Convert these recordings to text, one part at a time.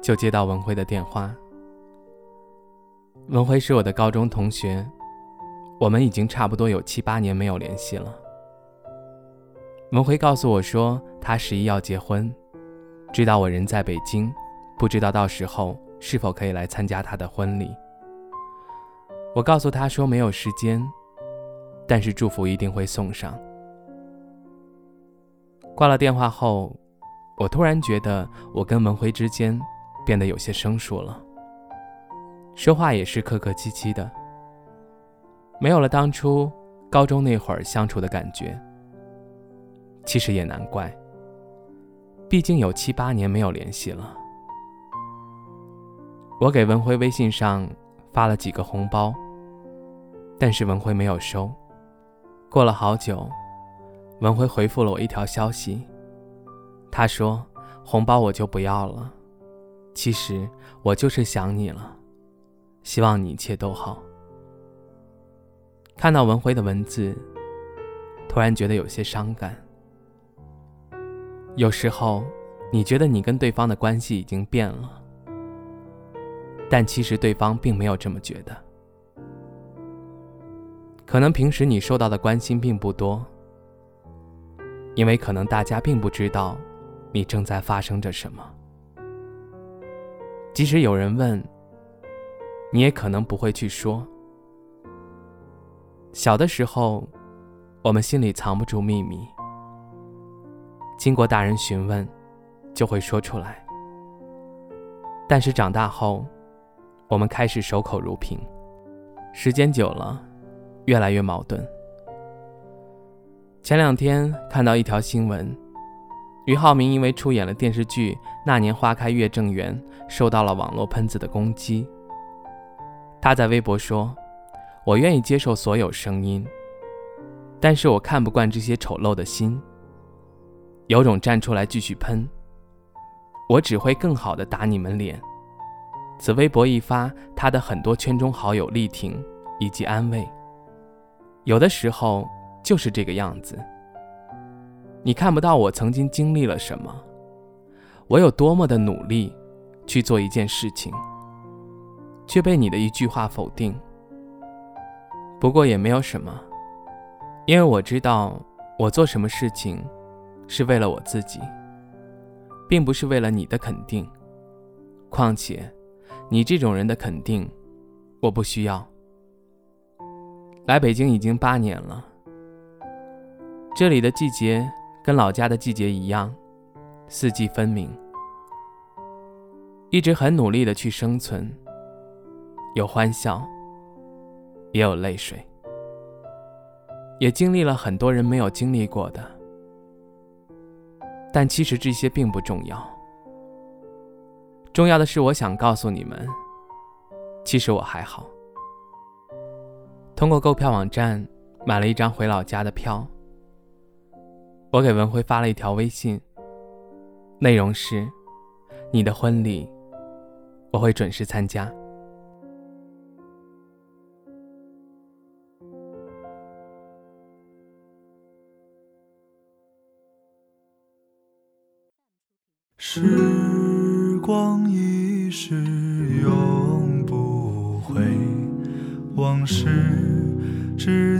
就接到文辉的电话。文辉是我的高中同学，我们已经差不多有七八年没有联系了。文辉告诉我说，他十一要结婚，知道我人在北京，不知道到时候是否可以来参加他的婚礼。我告诉他说没有时间，但是祝福一定会送上。挂了电话后，我突然觉得我跟文辉之间。变得有些生疏了，说话也是客客气气的，没有了当初高中那会儿相处的感觉。其实也难怪，毕竟有七八年没有联系了。我给文辉微信上发了几个红包，但是文辉没有收。过了好久，文辉回复了我一条消息，他说：“红包我就不要了。”其实我就是想你了，希望你一切都好。看到文辉的文字，突然觉得有些伤感。有时候，你觉得你跟对方的关系已经变了，但其实对方并没有这么觉得。可能平时你受到的关心并不多，因为可能大家并不知道你正在发生着什么。即使有人问，你也可能不会去说。小的时候，我们心里藏不住秘密，经过大人询问，就会说出来。但是长大后，我们开始守口如瓶，时间久了，越来越矛盾。前两天看到一条新闻。俞灏明因为出演了电视剧《那年花开月正圆》，受到了网络喷子的攻击。他在微博说：“我愿意接受所有声音，但是我看不惯这些丑陋的心。有种站出来继续喷，我只会更好的打你们脸。”此微博一发，他的很多圈中好友力挺以及安慰。有的时候就是这个样子。你看不到我曾经经历了什么，我有多么的努力去做一件事情，却被你的一句话否定。不过也没有什么，因为我知道我做什么事情是为了我自己，并不是为了你的肯定。况且，你这种人的肯定，我不需要。来北京已经八年了，这里的季节。跟老家的季节一样，四季分明。一直很努力的去生存，有欢笑，也有泪水，也经历了很多人没有经历过的。但其实这些并不重要，重要的是我想告诉你们，其实我还好。通过购票网站买了一张回老家的票。我给文辉发了一条微信，内容是：“你的婚礼，我会准时参加。”时光一逝永不回，往事只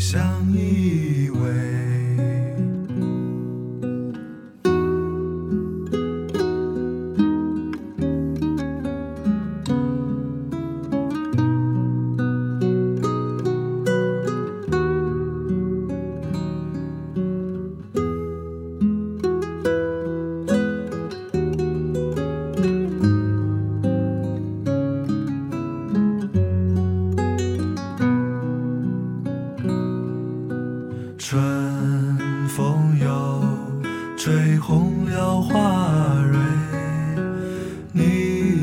相依偎。